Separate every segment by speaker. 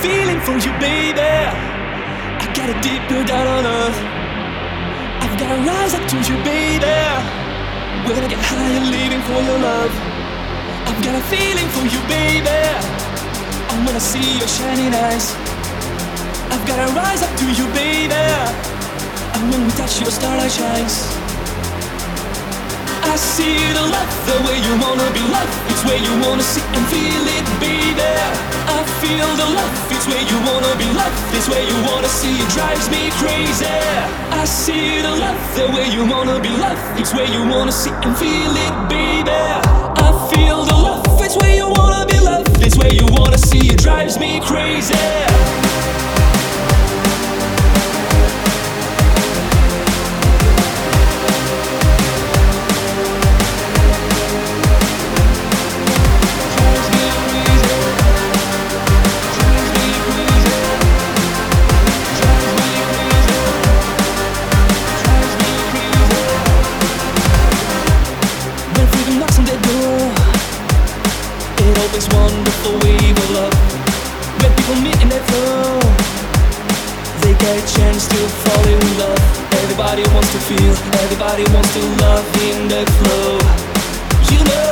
Speaker 1: feeling for you, baby. I got a deeper down on earth. I've gotta rise up to you, baby. We're gonna get higher, living for your love. I've got a feeling for you, baby. I wanna see your shining eyes. I've gotta rise up to you, baby. And when we touch, your starlight shines. I see the love, the way you wanna be loved. It's where you wanna see and feel it, feel the love, it's where you wanna be loved. It's where you wanna see it drives me crazy. I see the love, the way you wanna be loved. It's where you wanna see and feel it, baby. I feel the love, it's where you get a chance to fall in love. Everybody wants to feel, everybody wants to love in the flow. You know,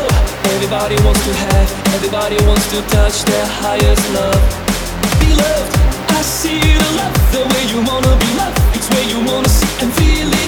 Speaker 1: everybody wants to have, everybody wants to touch their highest love. Be loved, I see the love, the way you wanna be loved. It's where you wanna see and feel it,